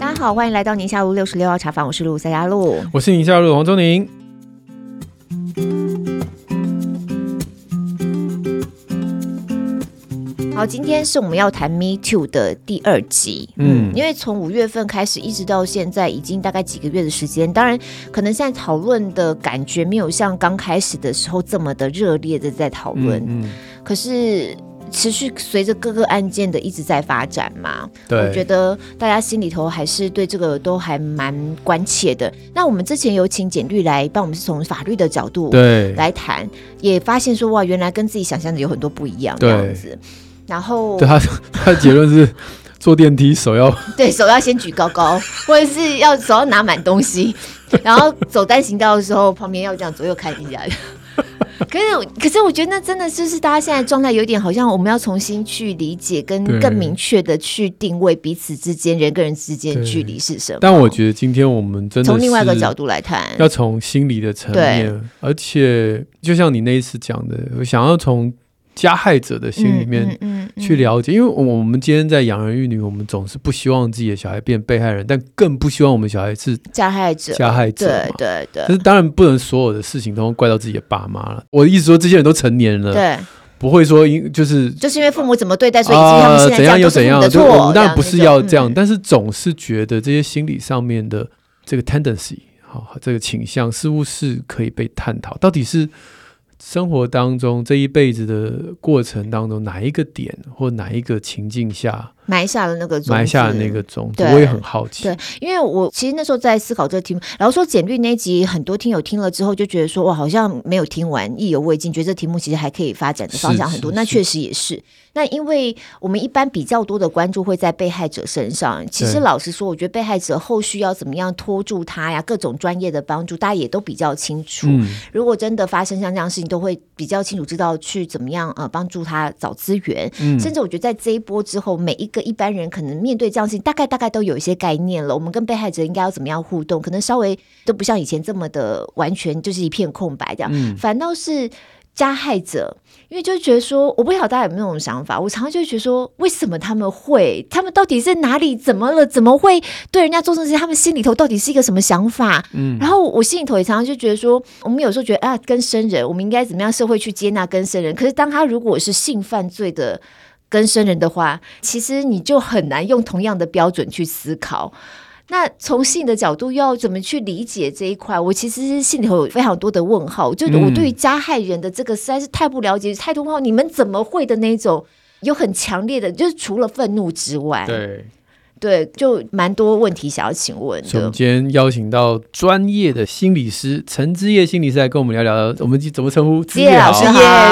大家好，欢迎来到宁夏路六十六号茶坊，我是陆赛嘉璐，我是宁夏路黄宗宁。好，今天是我们要谈 Me Too 的第二集。嗯，因为从五月份开始一直到现在，已经大概几个月的时间。当然，可能现在讨论的感觉没有像刚开始的时候这么的热烈的在讨论。嗯，嗯，可是持续随着各个案件的一直在发展嘛，对，我觉得大家心里头还是对这个都还蛮关切的。那我们之前有请简律来帮我们是从法律的角度对来谈，也发现说哇，原来跟自己想象的有很多不一样这样子。然后，对他他的结论是坐电梯手要 对手要先举高高，或者是要手要拿满东西，然后走单行道的时候旁边要这样左右看一下。可是可是我觉得那真的就是大家现在状态有点好像我们要重新去理解跟更明确的去定位彼此之间人跟人之间距离是什么。但我觉得今天我们真的从另外一个角度来谈，要从心理的层面，而且就像你那一次讲的，我想要从。加害者的心里面去了解，因为我们今天在养儿育女，我们总是不希望自己的小孩变被害人，但更不希望我们小孩是加害者。加害者，对对对。可是当然不能所有的事情都怪到自己的爸妈了。我的意思说，这些人都成年了，对，不会说因就是就是因为父母怎么对待，所以他们现在怎样又怎样。就我们当然不是要这样，但是总是觉得这些心理上面的这个 tendency，好，这个倾向似乎是可以被探讨，到底是。生活当中这一辈子的过程当中，哪一个点或哪一个情境下埋下了那个种子，埋下了那个种子，我也很好奇。对，因为我其实那时候在思考这个题目，然后说简律那集，很多听友听了之后就觉得说，哇，好像没有听完，意犹未尽，觉得这题目其实还可以发展的方向很多。那确实也是。那因为我们一般比较多的关注会在被害者身上，其实老实说，我觉得被害者后续要怎么样拖住他呀，各种专业的帮助，大家也都比较清楚。嗯、如果真的发生像这样的事情，都会比较清楚知道去怎么样呃帮助他找资源。嗯、甚至我觉得在这一波之后，每一个一般人可能面对这样的事情，大概大概都有一些概念了。我们跟被害者应该要怎么样互动，可能稍微都不像以前这么的完全就是一片空白这样，嗯、反倒是。加害者，因为就觉得说，我不晓得大家有没有这种想法。我常常就觉得说，为什么他们会？他们到底是哪里怎么了？怎么会对人家做这些？他们心里头到底是一个什么想法？嗯，然后我心里头也常常就觉得说，我们有时候觉得啊，跟生人，我们应该怎么样社会去接纳跟生人？可是当他如果是性犯罪的更生人的话，其实你就很难用同样的标准去思考。那从性的角度，又要怎么去理解这一块？我其实是心里头有非常多的问号。就我对于加害人的这个实在是太不了解，太多问号。你们怎么会的那种有很强烈的，就是除了愤怒之外，对。对，就蛮多问题想要请问的。我们今天邀请到专业的心理师陈之业心理师来跟我们聊聊，我们怎么称呼？之业老师，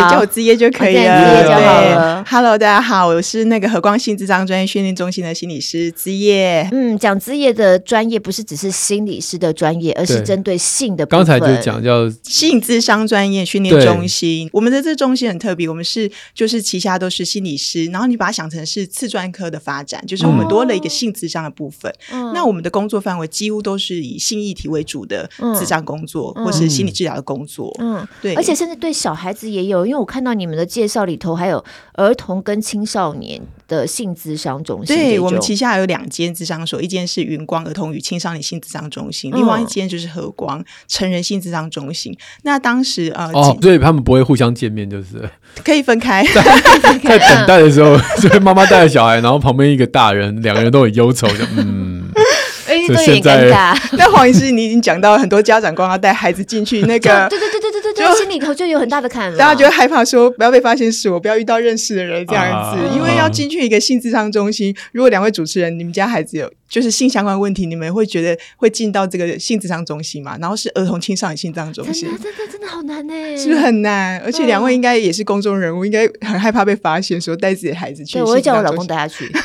叫我之业就可以了。之曄就好了。Hello，大家好，我是那个和光性智商专业训练中心的心理师之业。嗯，讲之业的专业不是只是心理师的专业，而是针对性的部分。刚才就讲叫性智商专业训练中心。我们的这中心很特别，我们是就是旗下都是心理师，然后你把它想成是次专科的发展，就是我们多了一个。性咨商的部分，嗯、那我们的工作范围几乎都是以性议题为主的咨商工作，嗯、或是心理治疗的工作。嗯，对，而且甚至对小孩子也有，因为我看到你们的介绍里头还有儿童跟青少年的性咨商中心。对，我们旗下有两间咨商所，一间是云光儿童与青少年性咨商中心，另外一间就是和光成人性咨商中心。那当时呃，哦，对他们不会互相见面，就是 可以分开，在等待的时候，所 以妈妈带着小孩，然后旁边一个大人，两个人都很忧愁就，嗯，哎，都有点尴尬。那黄医师，你已经讲到很多家长光要带孩子进去那个，对对对对对对，就心里头就有很大的坎了。大家就会害怕，说不要被发现是我，不要遇到认识的人这样子，因为要进去一个性智商中心。如果两位主持人，你们家孩子有就是性相关问题，你们会觉得会进到这个性智商中心吗？然后是儿童青少年性咨商中心，真的真的好难呢，是不是很难？而且两位应该也是公众人物，应该很害怕被发现，说带自己的孩子去。对，我会叫我老公带他去。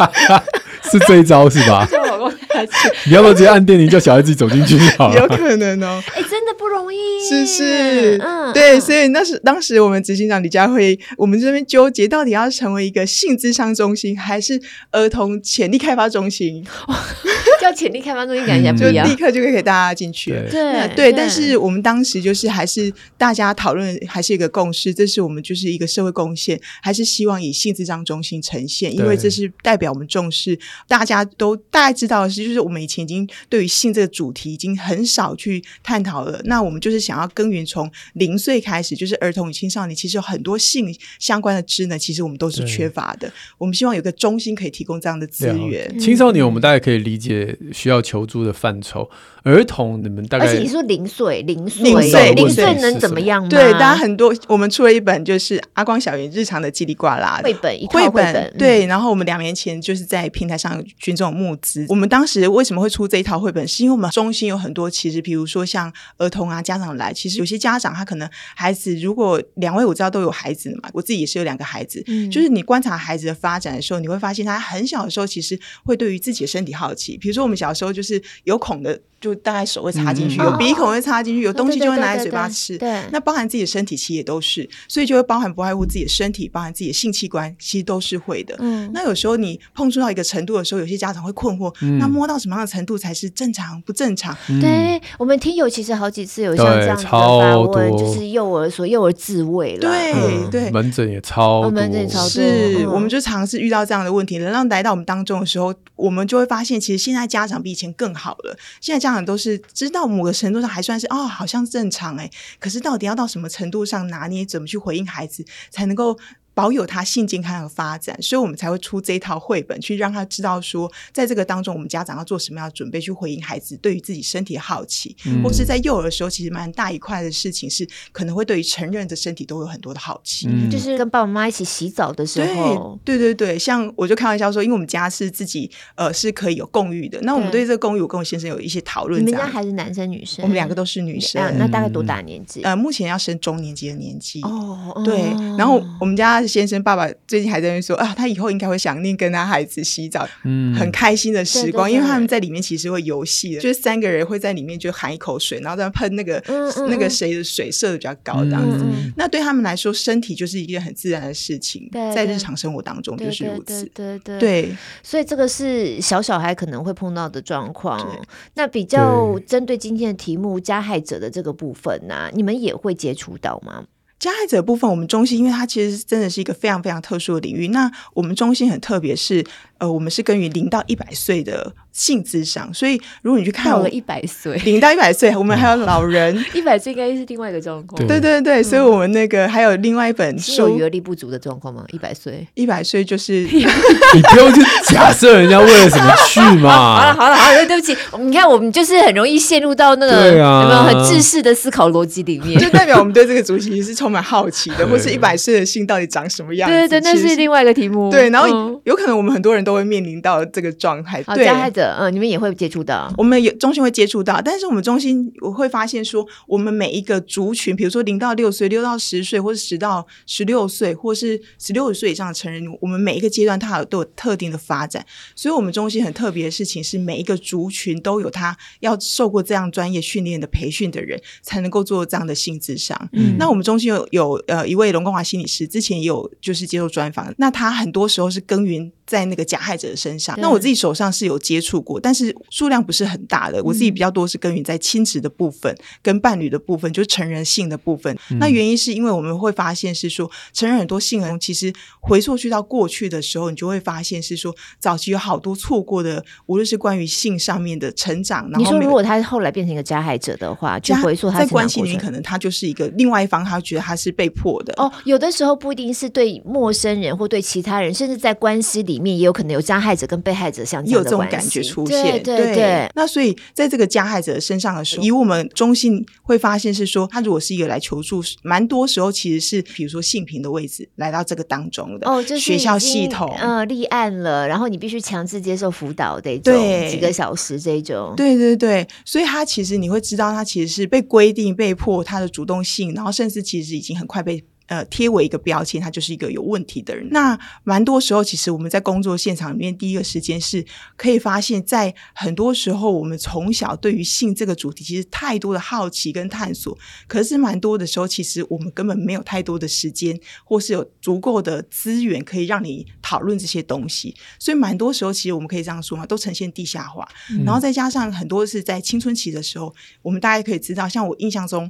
是这一招是吧？叫老公带他去。你要不要直接按电铃叫小孩自己走进去就好了？有可能哦。哎，真的不容易。是是，嗯，对，所以那是当时我们执行长李佳慧，我们这边纠结到底要成为一个性智商中心，还是儿童潜力开发中心？叫潜力开发中心感觉不一样，就立刻就可以给大家进去。对对，但是我们当时就是还是大家讨论，还是一个共识，这是我们就是一个社会贡献，还是希望以性咨商中心呈现，因为这是代表我们重视。大家都大概知道的是，就是我们以前已经对于性这个主题已经很少去探讨了。那我们就是想要耕耘从零岁开始，就是儿童与青少年，其实有很多性相关的知能，其实我们都是缺乏的。我们希望有个中心可以提供这样的资源。青少年我们大概可以理解需要求助的范畴。儿童，你们大概而且你说零岁，零岁，零岁零岁能怎么样吗？对，大家很多，我们出了一本就是阿光小云日常的叽里呱啦绘本，一套绘本，本。对，然后我们两年前就是在平台上群众募资。我们当时为什么会出这一套绘本？是因为我们中心有很多，其实比如说像儿童啊，家长来，其实有些家长他可能孩子，如果两位我知道都有孩子嘛，我自己也是有两个孩子，嗯，就是你观察孩子的发展的时候，你会发现他很小的时候其实会对于自己的身体好奇。比如说我们小时候就是有孔的。就大概手会插进去，有鼻孔会插进去，有东西就会拿在嘴巴吃。对，那包含自己的身体其实也都是，所以就会包含不外乎自己的身体，包含自己的性器官，其实都是会的。嗯，那有时候你碰触到一个程度的时候，有些家长会困惑，那摸到什么样的程度才是正常不正常？对，我们听友其实好几次有像这样子的发问，就是幼儿所幼儿自慰了。对对，门诊也超多，门诊超多。是，我们就尝试遇到这样的问题，能让来到我们当中的时候，我们就会发现，其实现在家长比以前更好了。现在家长都是知道某个程度上还算是哦，好像正常哎，可是到底要到什么程度上拿捏，怎么去回应孩子，才能够保有他性健康的发展，所以我们才会出这一套绘本，去让他知道说，在这个当中，我们家长要做什么样的准备，去回应孩子对于自己身体的好奇，嗯、或是在幼儿的时候，其实蛮大一块的事情是，可能会对于成人的身体都有很多的好奇，嗯、就是跟爸爸妈妈一起洗澡的时候，对对对对，像我就开玩笑说，因为我们家是自己呃是可以有共浴的，那我们对这个共浴，我跟我先生有一些讨论。你们家还是男生女生？我们两个都是女生。那大概多大年纪？呃，目前要升中年级的年纪哦。对，然后我们家先生爸爸。最近还在那边说啊，他以后应该会想念跟他孩子洗澡，嗯，很开心的时光，因为他们在里面其实会游戏的，就是三个人会在里面就含一口水，然后再喷那个 那个谁的水射的比较高这样子。那对他们来说，身体就是一件很自然的事情，在日常生活当中就是如此。对对对，所以这个是小小孩可能会碰到的状况。那比较针对今天的题目，加害者的这个部分呢，你们也会接触到吗？加害者部分，我们中心，因为它其实真的是一个非常非常特殊的领域。那我们中心很特别，是呃，我们是根于零到一百岁的。性咨商，所以如果你去看，到了一百岁，零到一百岁，我们还有老人，一百岁应该是另外一个状况。对对对，所以我们那个还有另外一本书，有余额力不足的状况吗？一百岁，一百岁就是 你不用去假设人家为了什么去嘛。好了好了好了，对不起，你看我们就是很容易陷入到那个有没有很制式的思考逻辑里面，就代表我们对这个主题是充满好奇的，或是一百岁的性到底长什么样？对对对，那是另外一个题目。对，然后有可能我们很多人都会面临到这个状态。对，加害者，嗯，你们也会。接触到，我们有中心会接触到，但是我们中心我会发现说，我们每一个族群，比如说零到六岁、六到十岁，或是十到十六岁，或是十六岁以上的成人，我们每一个阶段它有都有特定的发展，所以我们中心很特别的事情是，每一个族群都有他要受过这样专业训练的培训的人，才能够做这样的性咨商。嗯，那我们中心有有呃一位龙光华心理师，之前也有就是接受专访，那他很多时候是耕耘在那个加害者的身上，那我自己手上是有接触过，但是。数量不是很大的，我自己比较多是耕耘在亲子的部分，跟伴侣的部分，就是成人性的部分。嗯、那原因是因为我们会发现是说，成人很多性人其实回溯去到过去的时候，你就会发现是说，早期有好多错过的，无论是关于性上面的成长。然后你说如果他后来变成一个加害者的话，就回溯他在关系里面，可能他就是一个另外一方，他觉得他是被迫的。哦，有的时候不一定是对陌生人或对其他人，甚至在关系里面也有可能有加害者跟被害者相这样的关系，有这种感觉出。现。对对，对，对，那所以在这个加害者身上的时候，以我们中心会发现是说，他如果是一个来求助，蛮多时候其实是比如说性平的位置来到这个当中的哦，就是学校系统。呃立案了，然后你必须强制接受辅导这种几个小时这种，对对对，所以他其实你会知道，他其实是被规定、被迫他的主动性，然后甚至其实已经很快被。呃贴为一个标签，他就是一个有问题的人。那蛮多时候，其实我们在工作现场里面，第一个时间是可以发现，在很多时候，我们从小对于性这个主题，其实太多的好奇跟探索。可是蛮多的时候，其实我们根本没有太多的时间，或是有足够的资源可以让你讨论这些东西。所以蛮多时候，其实我们可以这样说嘛，都呈现地下化。嗯、然后再加上很多是在青春期的时候，我们大家可以知道，像我印象中。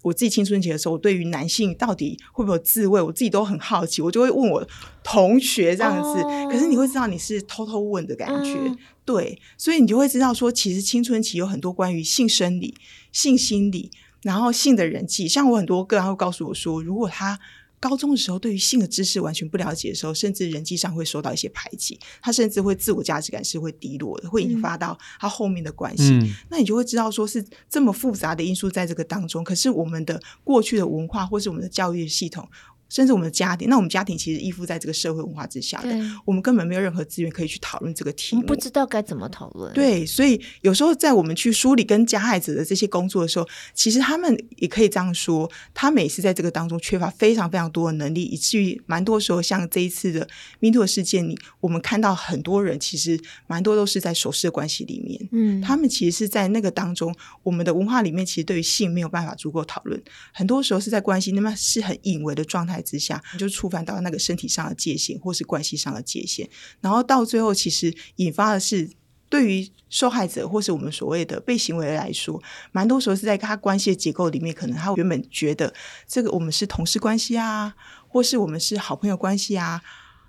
我自己青春期的时候，我对于男性到底会不会有自慰，我自己都很好奇，我就会问我同学这样子。Oh. 可是你会知道你是偷偷问的感觉，uh. 对，所以你就会知道说，其实青春期有很多关于性生理、性心理，然后性的人际。像我很多个人会告诉我说，如果他。高中的时候，对于性的知识完全不了解的时候，甚至人际上会受到一些排挤，他甚至会自我价值感是会低落的，会引发到他后面的关系。嗯、那你就会知道，说是这么复杂的因素在这个当中，可是我们的过去的文化或是我们的教育系统。甚至我们的家庭，那我们家庭其实依附在这个社会文化之下的，我们根本没有任何资源可以去讨论这个题目，不知道该怎么讨论。对，所以有时候在我们去梳理跟加害者的这些工作的时候，其实他们也可以这样说，他每次在这个当中缺乏非常非常多的能力，以至于蛮多时候像这一次的 MeToo 事件里，我们看到很多人其实蛮多都是在守势的关系里面，嗯，他们其实是在那个当中，我们的文化里面其实对于性没有办法足够讨论，很多时候是在关系那么是很隐微的状态之下，就。触犯到那个身体上的界限，或是关系上的界限，然后到最后，其实引发的是对于受害者或是我们所谓的被行为来说，蛮多时候是在他关系的结构里面，可能他原本觉得这个我们是同事关系啊，或是我们是好朋友关系啊。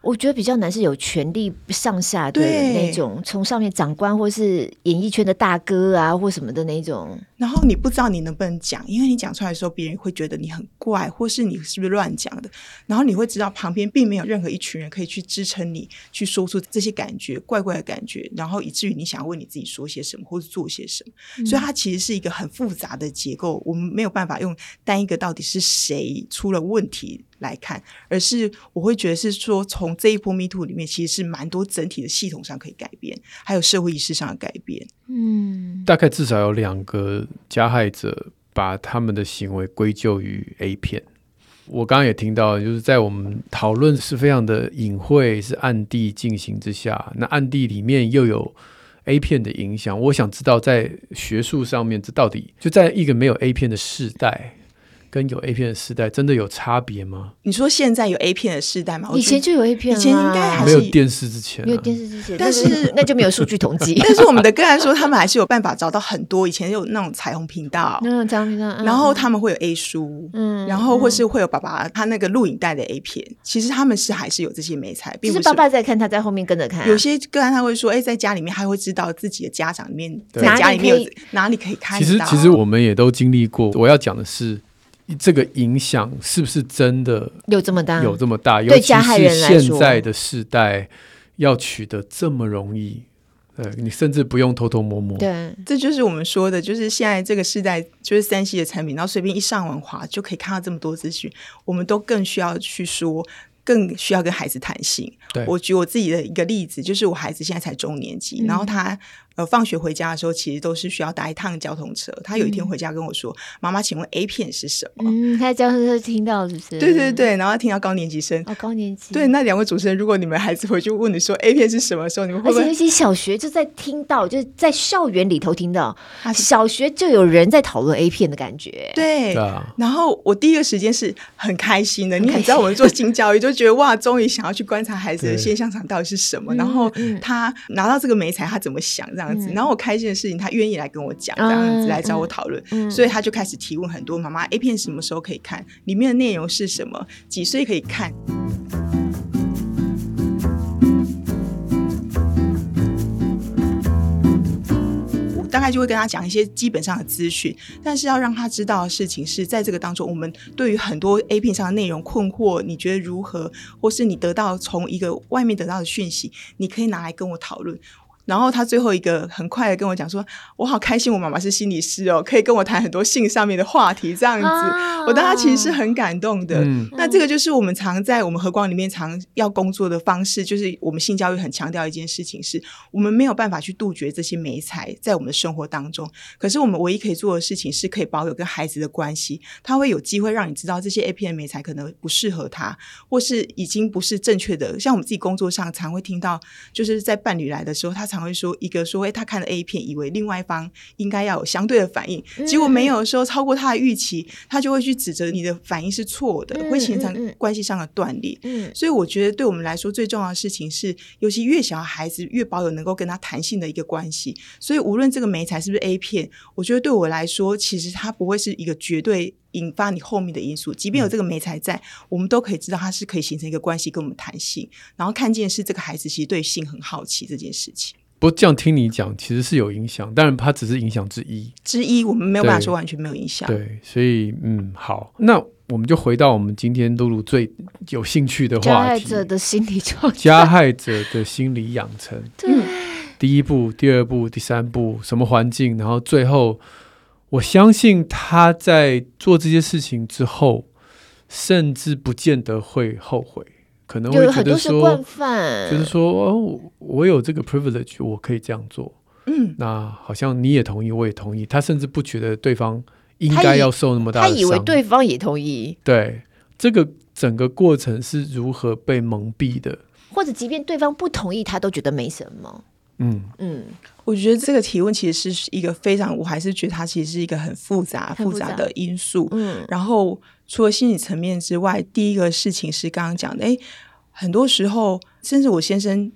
我觉得比较难是有权力上下的那种，从上面长官或是演艺圈的大哥啊，或什么的那种。然后你不知道你能不能讲，因为你讲出来的时候，别人会觉得你很怪，或是你是不是乱讲的。然后你会知道旁边并没有任何一群人可以去支撑你去说出这些感觉怪怪的感觉，然后以至于你想要为你自己说些什么，或是做些什么。嗯、所以它其实是一个很复杂的结构，我们没有办法用单一个到底是谁出了问题来看，而是我会觉得是说，从这一波 MeToo 里面，其实是蛮多整体的系统上可以改变，还有社会意识上的改变。嗯，大概至少有两个加害者把他们的行为归咎于 A 片。我刚刚也听到，就是在我们讨论是非常的隐晦，是暗地进行之下，那暗地里面又有 A 片的影响。我想知道，在学术上面，这到底就在一个没有 A 片的世代。跟有 A 片的时代真的有差别吗？你说现在有 A 片的时代吗？以前就有 A 片，以前应该还没有电视之前，没有电视之前，但是那就没有数据统计。但是我们的个案说，他们还是有办法找到很多以前有那种彩虹频道，嗯，彩虹频道，然后他们会有 A 书，嗯，然后或是会有爸爸他那个录影带的 A 片，其实他们是还是有这些美材，并不是爸爸在看，他在后面跟着看。有些个案他会说，哎，在家里面他会知道自己的家长里面在家里面有哪里可以看。其实其实我们也都经历过。我要讲的是。这个影响是不是真的有这么大？有这么大？对加害人来说，尤其是现在的世代要取得这么容易，呃，你甚至不用偷偷摸摸。对，这就是我们说的，就是现在这个世代，就是三 C 的产品，然后随便一上网滑就可以看到这么多资讯，我们都更需要去说，更需要跟孩子谈心。对，我举我自己的一个例子，就是我孩子现在才中年级，嗯、然后他。呃，放学回家的时候，其实都是需要搭一趟交通车。他有一天回家跟我说：“妈妈、嗯，请问 A 片是什么？”嗯，他在交通车听到是不是？对对对，然后听到高年级生哦，高年级。对，那两位主持人，如果你们孩子回去问你说 A 片是什么时候，你们会不会？而且那些小学就在听到，就是在校园里头听到，小学就有人在讨论 A 片的感觉。对，然后我第一个时间是很开心的，你很知道我们做性教育就觉得哇，终于想要去观察孩子的现象场到底是什么，然后他拿到这个媒材，他怎么想这样子，然后我开心。的事情，他愿意来跟我讲，这样子来找我讨论，所以他就开始提问很多。妈妈，A 片什么时候可以看？里面的内容是什么？几岁可以看？我大概就会跟他讲一些基本上的资讯，但是要让他知道的事情是在这个当中，我们对于很多 A 片上的内容困惑，你觉得如何？或是你得到从一个外面得到的讯息，你可以拿来跟我讨论。然后他最后一个很快的跟我讲说：“我好开心，我妈妈是心理师哦，可以跟我谈很多性上面的话题。”这样子，啊、我当他其实是很感动的。嗯、那这个就是我们常在我们和光里面常要工作的方式，就是我们性教育很强调一件事情是，是我们没有办法去杜绝这些美材在我们的生活当中。可是我们唯一可以做的事情，是可以保有跟孩子的关系。他会有机会让你知道这些 A 片媒材可能不适合他，或是已经不是正确的。像我们自己工作上常会听到，就是在伴侣来的时候，他常会说一个说，哎，他看了 A 片，以为另外一方应该要有相对的反应，结果没有的时候，超过他的预期，他就会去指责你的反应是错的，会形成关系上的断裂。嗯，所以我觉得对我们来说最重要的事情是，尤其越小孩子越保有能够跟他谈性的一个关系。所以无论这个媒材是不是 A 片，我觉得对我来说，其实它不会是一个绝对引发你后面的因素。即便有这个媒材在，我们都可以知道它是可以形成一个关系，跟我们谈性，然后看见是这个孩子其实对性很好奇这件事情。不过这样听你讲，其实是有影响，当然它只是影响之一。之一，我们没有办法说完全没有影响。对，所以嗯，好，那我们就回到我们今天露露最有兴趣的话题：加害者的心理状态。加害者的心理养成。对，第一步、第二步、第三步，什么环境？然后最后，我相信他在做这些事情之后，甚至不见得会后悔。可能会觉得说，就是说，哦，我有这个 privilege，我可以这样做。嗯，那好像你也同意，我也同意。他甚至不觉得对方应该要受那么大的伤。他以为对方也同意。对，这个整个过程是如何被蒙蔽的？或者，即便对方不同意，他都觉得没什么。嗯嗯，我觉得这个提问其实是一个非常，我还是觉得它其实是一个很复杂、复杂的因素。嗯，然后。除了心理层面之外，第一个事情是刚刚讲的，诶，很多时候，甚至我先生。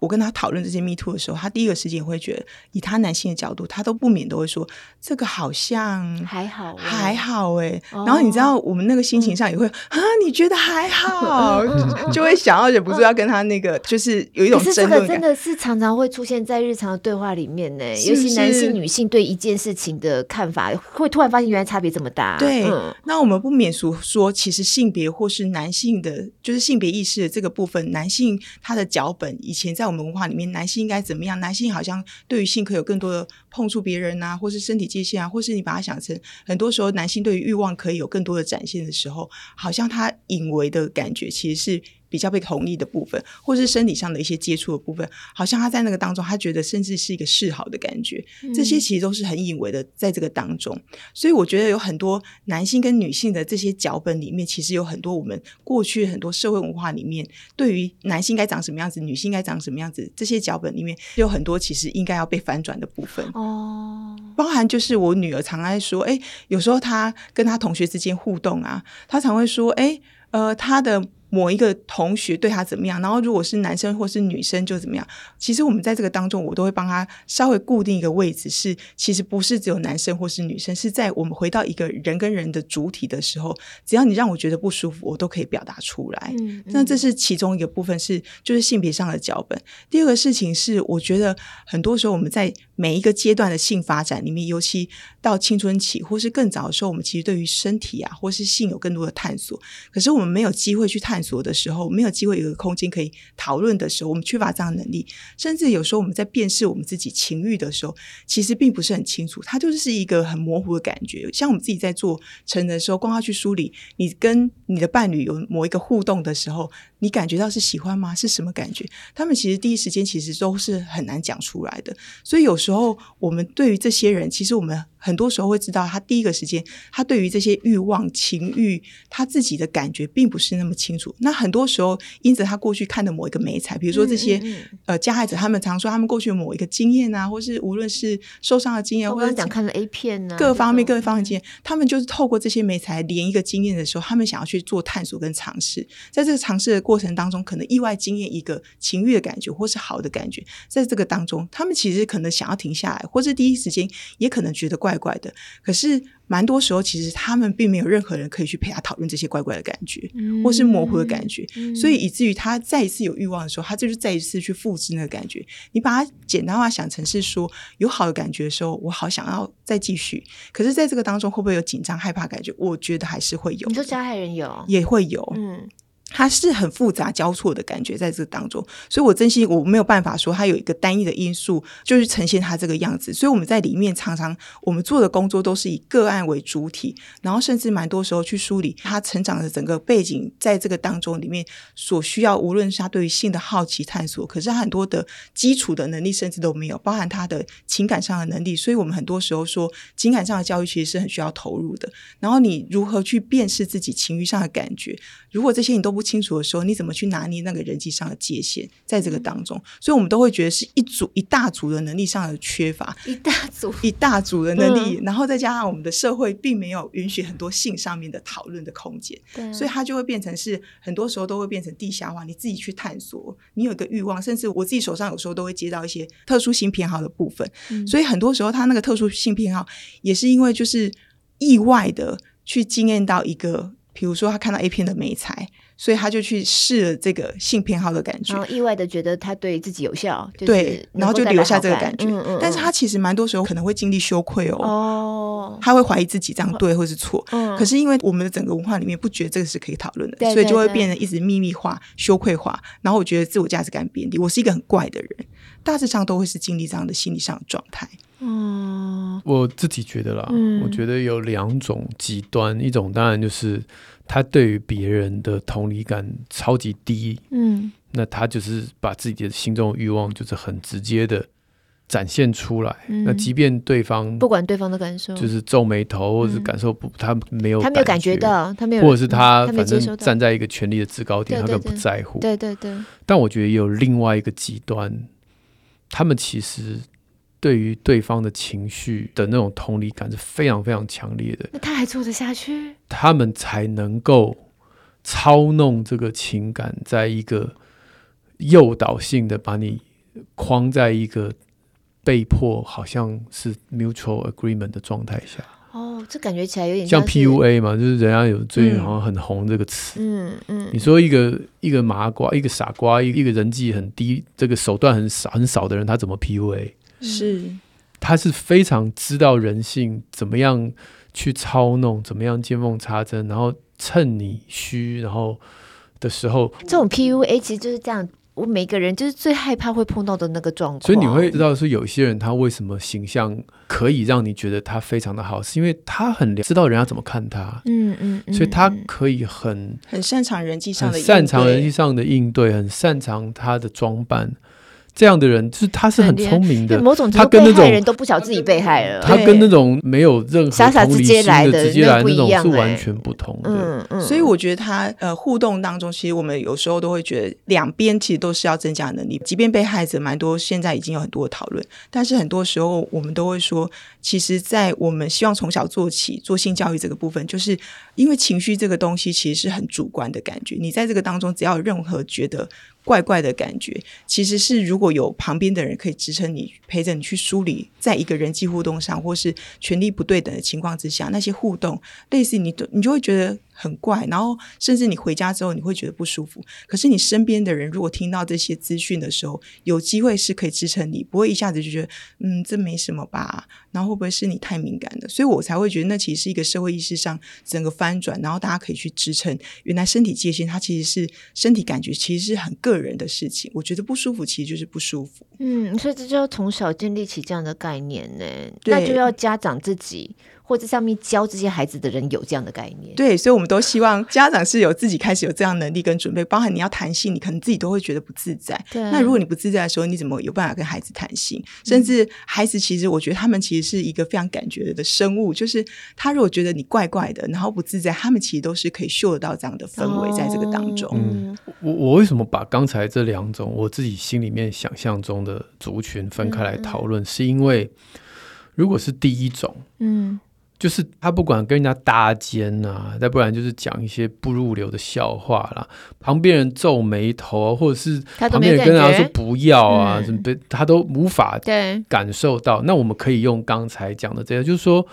我跟他讨论这些 Me Too 的时候，他第一个时间会觉得，以他男性的角度，他都不免都会说，这个好像还好，还好哎。然后你知道，我们那个心情上也会啊，你觉得还好，就会想要忍不住要跟他那个，就是有一种争论感。可是这个真的是常常会出现在日常的对话里面呢，尤其男性、女性对一件事情的看法，会突然发现原来差别这么大。对，那我们不免俗说，其实性别或是男性的，就是性别意识的这个部分，男性他的脚本以前在。我们文化里面，男性应该怎么样？男性好像对于性可以有更多的碰触别人啊，或是身体界限啊，或是你把它想成，很多时候男性对于欲望可以有更多的展现的时候，好像他隐为的感觉其实是。比较被同意的部分，或是身体上的一些接触的部分，好像他在那个当中，他觉得甚至是一个示好的感觉。嗯、这些其实都是很隐微的，在这个当中。所以我觉得有很多男性跟女性的这些脚本里面，其实有很多我们过去很多社会文化里面，对于男性该长什么样子，女性该长什么样子，这些脚本里面有很多其实应该要被翻转的部分。哦，包含就是我女儿常爱说，哎，有时候她跟她同学之间互动啊，她常会说，哎，呃，她的。某一个同学对他怎么样，然后如果是男生或是女生就怎么样。其实我们在这个当中，我都会帮他稍微固定一个位置，是其实不是只有男生或是女生，是在我们回到一个人跟人的主体的时候，只要你让我觉得不舒服，我都可以表达出来。嗯嗯。那这是其中一个部分，是就是性别上的脚本。第二个事情是，我觉得很多时候我们在每一个阶段的性发展里面，尤其到青春期或是更早的时候，我们其实对于身体啊或是性有更多的探索，可是我们没有机会去探索的时候，没有机会有个空间可以讨论的时候，我们缺乏这样的能力，甚至有时候我们在辨识我们自己情欲的时候，其实并不是很清楚，它就是一个很模糊的感觉。像我们自己在做成人的时候，光要去梳理你跟你的伴侣有某一个互动的时候，你感觉到是喜欢吗？是什么感觉？他们其实第一时间其实都是很难讲出来的。所以有时候候我们对于这些人，其实我们。很多时候会知道，他第一个时间，他对于这些欲望、情欲，他自己的感觉并不是那么清楚。那很多时候，因着他过去看的某一个媒材，比如说这些嗯嗯嗯呃加害者，他们常说他们过去某一个经验啊，或是无论是受伤的经验，或者讲看了 A 片呢、啊，各方面各方面经验，他们就是透过这些媒材连一个经验的时候，他们想要去做探索跟尝试。在这个尝试的过程当中，可能意外经验一个情欲的感觉，或是好的感觉，在这个当中，他们其实可能想要停下来，或是第一时间也可能觉得怪。怪怪的，可是蛮多时候，其实他们并没有任何人可以去陪他讨论这些怪怪的感觉，嗯、或是模糊的感觉，嗯、所以以至于他再一次有欲望的时候，他就是再一次去复制那个感觉。你把它简单化想成是说，有好的感觉的时候，我好想要再继续。可是，在这个当中，会不会有紧张、害怕感觉？我觉得还是会有。你说加害人有，也会有，嗯。它是很复杂交错的感觉在这当中，所以我真心我没有办法说它有一个单一的因素就是呈现它这个样子。所以我们在里面常常我们做的工作都是以个案为主体，然后甚至蛮多时候去梳理他成长的整个背景，在这个当中里面所需要，无论是他对于性的好奇探索，可是他很多的基础的能力甚至都没有，包含他的情感上的能力。所以我们很多时候说情感上的教育其实是很需要投入的。然后你如何去辨识自己情绪上的感觉？如果这些你都不清楚的时候，你怎么去拿捏那个人际上的界限？在这个当中，所以我们都会觉得是一组一大组的能力上的缺乏，一大组。一大组的能力，嗯、然后再加上我们的社会并没有允许很多性上面的讨论的空间，对，所以它就会变成是很多时候都会变成地下化，你自己去探索，你有一个欲望，甚至我自己手上有时候都会接到一些特殊性偏好的部分，嗯、所以很多时候他那个特殊性偏好也是因为就是意外的去惊艳到一个。比如说，他看到 A 片的美材，所以他就去试了这个性偏好的感觉，然后意外的觉得他对自己有效，就是、对，然后就留下这个感觉。嗯嗯嗯、但是他其实蛮多时候可能会经历羞愧哦，哦，他会怀疑自己这样对或是错。嗯，可是因为我们的整个文化里面不觉得这个是可以讨论的，对对对，所以就会变得一直秘密化、羞愧化，然后我觉得自我价值感贬低。我是一个很怪的人，大致上都会是经历这样的心理上的状态。嗯，我自己觉得啦，嗯、我觉得有两种极端，一种当然就是他对于别人的同理感超级低，嗯，那他就是把自己的心中的欲望就是很直接的展现出来，嗯、那即便对方不管对方的感受，就是皱眉头或者是感受不，嗯、他没有，他没有感觉到，他没有，或者是他反正站在一个权力的制高点，他根本不在乎，对对对。但我觉得也有另外一个极端，他们其实。对于对方的情绪的那种同理感是非常非常强烈的，那他还做得下去？他们才能够操弄这个情感，在一个诱导性的把你框在一个被迫好像是 mutual agreement 的状态下。哦，这感觉起来有点像 PUA 嘛，就是人家有最近好像很红这个词。嗯嗯，嗯你说一个一个麻瓜，一个傻瓜，一个人际很低，这个手段很少很少的人，他怎么 PUA？是，他是非常知道人性怎么样去操弄，怎么样见缝插针，然后趁你虚，然后的时候，这种 PUA 其实就是这样。我每个人就是最害怕会碰到的那个状况，所以你会知道说，有些人他为什么形象可以让你觉得他非常的好，是因为他很知道人家怎么看他，嗯嗯，嗯，所以他可以很很擅长人际上的擅长人际上的应对，很擅长他的装扮。这样的人就是他是很聪明的，某种程度被害人都不晓得自己被害了。他跟那种没有任何傻傻直接来的直接来那种是完全不同的。嗯嗯。所以我觉得他呃互动当中，其实我们有时候都会觉得两边其实都是要增加能力。即便被害者蛮多，现在已经有很多的讨论，但是很多时候我们都会说，其实，在我们希望从小做起做性教育这个部分，就是因为情绪这个东西其实是很主观的感觉。你在这个当中，只要有任何觉得。怪怪的感觉，其实是如果有旁边的人可以支撑你，陪着你去梳理，在一个人际互动上，或是权力不对等的情况之下，那些互动类似你，你就会觉得。很怪，然后甚至你回家之后你会觉得不舒服。可是你身边的人如果听到这些资讯的时候，有机会是可以支撑你，不会一下子就觉得嗯，这没什么吧？然后会不会是你太敏感了？所以我才会觉得那其实是一个社会意识上整个翻转，然后大家可以去支撑。原来身体界限它其实是身体感觉，其实是很个人的事情。我觉得不舒服其实就是不舒服。嗯，所以这就要从小建立起这样的概念呢，那就要家长自己。或者上面教这些孩子的人有这样的概念，对，所以我们都希望家长是有自己开始有这样能力跟准备，包含你要谈性，你可能自己都会觉得不自在。对，那如果你不自在的时候，你怎么有办法跟孩子谈性？甚至孩子其实，我觉得他们其实是一个非常感觉的生物，就是他如果觉得你怪怪的，然后不自在，他们其实都是可以嗅得到这样的氛围在这个当中。嗯，我我为什么把刚才这两种我自己心里面想象中的族群分开来讨论，嗯、是因为如果是第一种，嗯。就是他不管跟人家搭肩啊，再不然就是讲一些不入流的笑话啦，旁边人皱眉头，或者是旁边人跟他说不要啊，什么他都无法感受到。那我们可以用刚才讲的这样，就是说，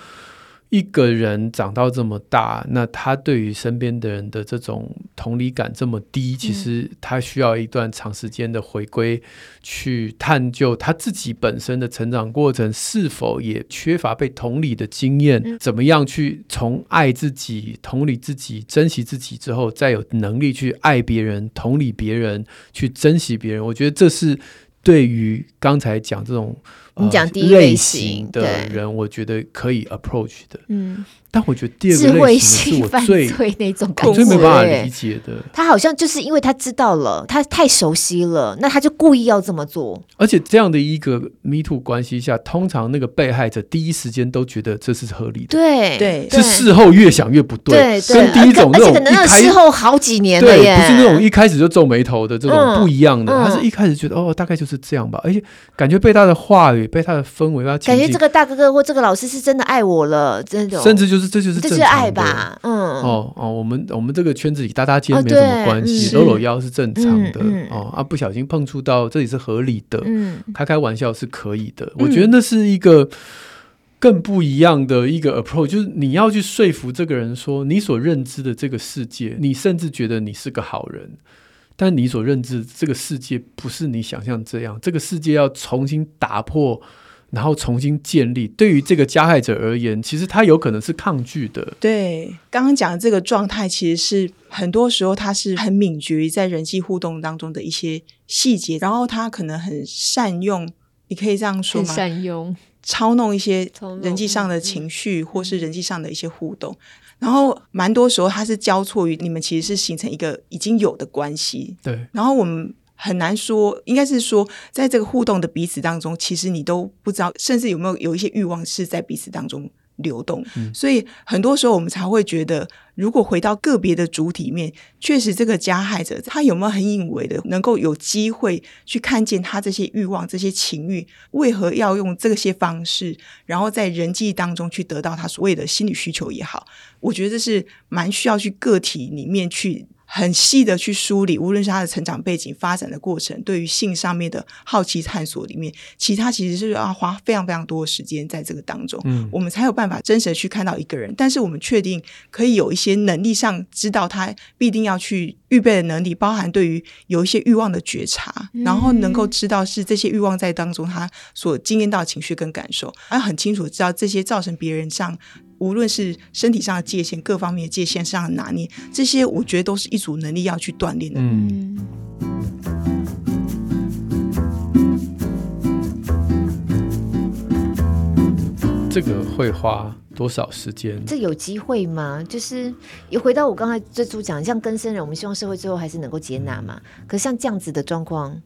一个人长到这么大，那他对于身边的人的这种同理感这么低，其实他需要一段长时间的回归，去探究他自己本身的成长过程是否也缺乏被同理的经验，怎么样去从爱自己、同理自己、珍惜自己之后，再有能力去爱别人、同理别人、去珍惜别人。我觉得这是对于刚才讲这种。你讲第一类型的人，我觉得可以 approach 的。嗯。但我觉得第二个类型是我最那种感觉，最没办法理解的。他好像就是因为他知道了，他太熟悉了，那他就故意要这么做。而且这样的一个 me too 关系下，通常那个被害者第一时间都觉得这是合理的。对对，是事后越想越不对。对，跟第一种那种可能事后好几年了耶，不是那种一开始就皱眉头的这种不一样的。他是一开始觉得哦，大概就是这样吧，而且感觉被他的话语、被他的氛围，感觉这个大哥哥或这个老师是真的爱我了，真的甚至就是这就是这是爱。吧，嗯，哦哦，我们我们这个圈子里搭搭肩没什么关系，搂搂腰是正常的，哦啊，不小心碰触到这里是合理的，嗯，开开玩笑是可以的。我觉得那是一个更不一样的一个 approach，就是你要去说服这个人说，你所认知的这个世界，你甚至觉得你是个好人，但你所认知这个世界不是你想象这样，这个世界要重新打破。然后重新建立，对于这个加害者而言，其实他有可能是抗拒的。对，刚刚讲的这个状态，其实是很多时候他是很敏觉于在人际互动当中的一些细节，然后他可能很善用，你可以这样说吗？善用操弄一些人际上的情绪，或是人际上的一些互动，然后蛮多时候它是交错于你们其实是形成一个已经有的关系。对，然后我们。很难说，应该是说，在这个互动的彼此当中，其实你都不知道，甚至有没有有一些欲望是在彼此当中流动。嗯、所以很多时候我们才会觉得，如果回到个别的主体面，确实这个加害者他有没有很隐微的能够有机会去看见他这些欲望、这些情欲，为何要用这些方式，然后在人际当中去得到他所谓的心理需求也好，我觉得这是蛮需要去个体里面去。很细的去梳理，无论是他的成长背景、发展的过程，对于性上面的好奇探索里面，其他其实是要花非常非常多的时间在这个当中，嗯，我们才有办法真实的去看到一个人。但是我们确定可以有一些能力上知道他必定要去预备的能力，包含对于有一些欲望的觉察，然后能够知道是这些欲望在当中他所经验到的情绪跟感受，而很清楚知道这些造成别人上。无论是身体上的界限，各方面的界限上的拿捏，这些我觉得都是一组能力要去锻炼的。嗯，这个会花多少时间？这有机会吗？就是也回到我刚才最初讲，像更生人，我们希望社会最后还是能够接纳嘛。可是像这样子的状况，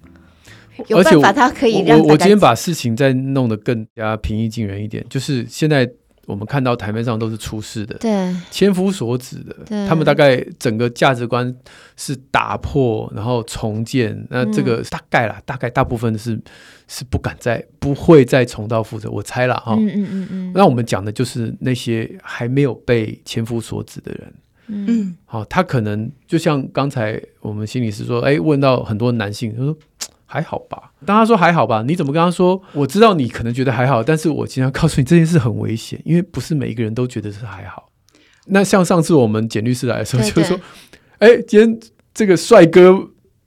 有办法他可以让我，我，我今天把事情再弄得更加平易近人一点，就是现在。我们看到台面上都是出事的，对，千夫所指的，他们大概整个价值观是打破，然后重建。那这个大概啦，嗯、大概大部分是是不敢再，不会再重蹈覆辙。我猜了哈，嗯嗯嗯嗯。那我们讲的就是那些还没有被千夫所指的人，嗯，好，他可能就像刚才我们心理师说，哎，问到很多男性，他说。还好吧。当他说还好吧，你怎么跟他说？我知道你可能觉得还好，但是我今天要告诉你这件事很危险，因为不是每一个人都觉得是还好。那像上次我们简律师来的时候，对对就说：“哎，今天这个帅哥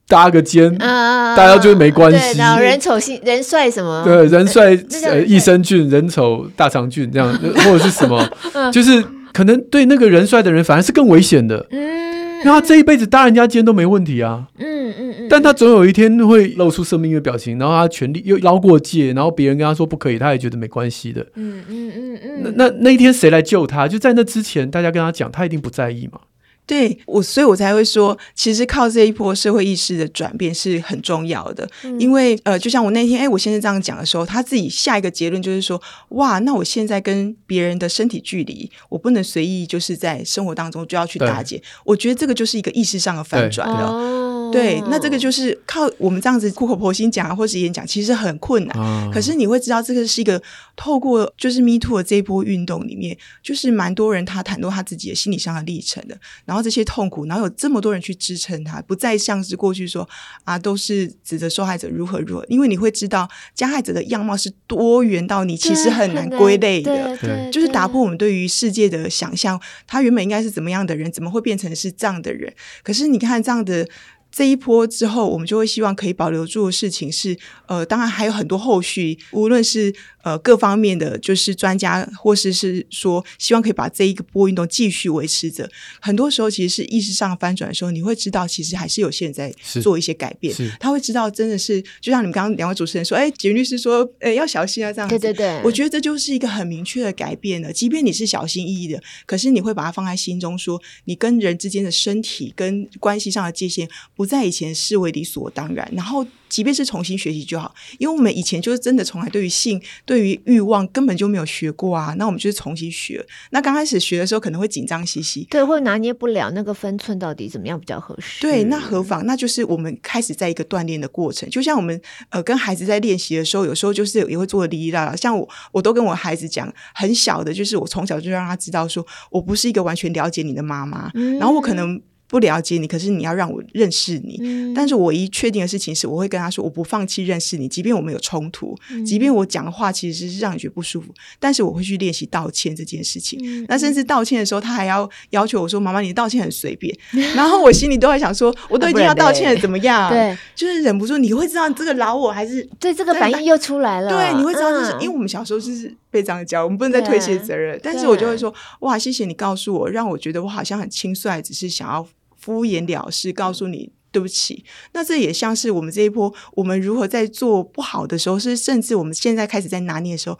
搭个肩，呃、大家觉得没关系。然后人丑心人帅什么？对，人帅 呃益生菌，人丑大肠菌这样，或者是什么？呃、就是可能对那个人帅的人反而是更危险的。嗯。那他这一辈子搭人家肩都没问题啊。嗯嗯。嗯嗯，但他总有一天会露出生命的表情，然后他权力又捞过界，然后别人跟他说不可以，他也觉得没关系的。嗯嗯嗯嗯。那那那一天谁来救他？就在那之前，大家跟他讲，他一定不在意嘛。对我，所以我才会说，其实靠这一波社会意识的转变是很重要的。嗯、因为呃，就像我那天，哎，我先生这样讲的时候，他自己下一个结论就是说，哇，那我现在跟别人的身体距离，我不能随意就是在生活当中就要去打结。我觉得这个就是一个意识上的反转了。对，那这个就是靠我们这样子苦口婆心讲啊，或是演讲，其实很困难。哦、可是你会知道，这个是一个透过就是 Me Too 的这一波运动里面，就是蛮多人他袒露他自己的心理上的历程的，然后这些痛苦，然后有这么多人去支撑他，不再像是过去说啊，都是指责受害者如何如何，因为你会知道加害者的样貌是多元到你其实很难归类的，就是打破我们对于世界的想象，他原本应该是怎么样的人，怎么会变成是这样的人？可是你看这样的。这一波之后，我们就会希望可以保留住的事情是，呃，当然还有很多后续，无论是呃各方面的，就是专家，或是是说，希望可以把这一个波运动继续维持着。很多时候，其实是意识上翻转的时候，你会知道，其实还是有些人在做一些改变。他会知道，真的是就像你们刚刚两位主持人说，哎，简律师说，哎，要小心啊，这样子。对对对，我觉得这就是一个很明确的改变了。即便你是小心翼翼的，可是你会把它放在心中，说你跟人之间的身体跟关系上的界限不。不在以前视为理所当然，然后即便是重新学习就好，因为我们以前就是真的从来对于性、对于欲望根本就没有学过啊。那我们就是重新学。那刚开始学的时候可能会紧张兮兮，对，会拿捏不了那个分寸到底怎么样比较合适。对，那何妨？那就是我们开始在一个锻炼的过程，就像我们呃跟孩子在练习的时候，有时候就是也会做的哩哩啦啦。像我，我都跟我孩子讲，很小的，就是我从小就让他知道说，说我不是一个完全了解你的妈妈，嗯、然后我可能。不了解你，可是你要让我认识你。嗯、但是我一确定的事情是，我会跟他说，我不放弃认识你，即便我们有冲突，嗯、即便我讲的话其实是让你觉得不舒服，但是我会去练习道歉这件事情。嗯、那甚至道歉的时候，他还要要求我说：“妈妈，你的道歉很随便。嗯 ”然后我心里都会想说：“我都已经要道歉了，怎么样？”对，就是忍不住，你会知道这个老我还是对这个反应又出来了。对，你会知道，就是、嗯、因为我们小时候就是被这样教，我们不能再推卸责任。但是我就会说：“哇，谢谢你告诉我，让我觉得我好像很轻率，只是想要。”敷衍了事，告诉你对不起。那这也像是我们这一波，我们如何在做不好的时候，是甚至我们现在开始在拿捏的时候。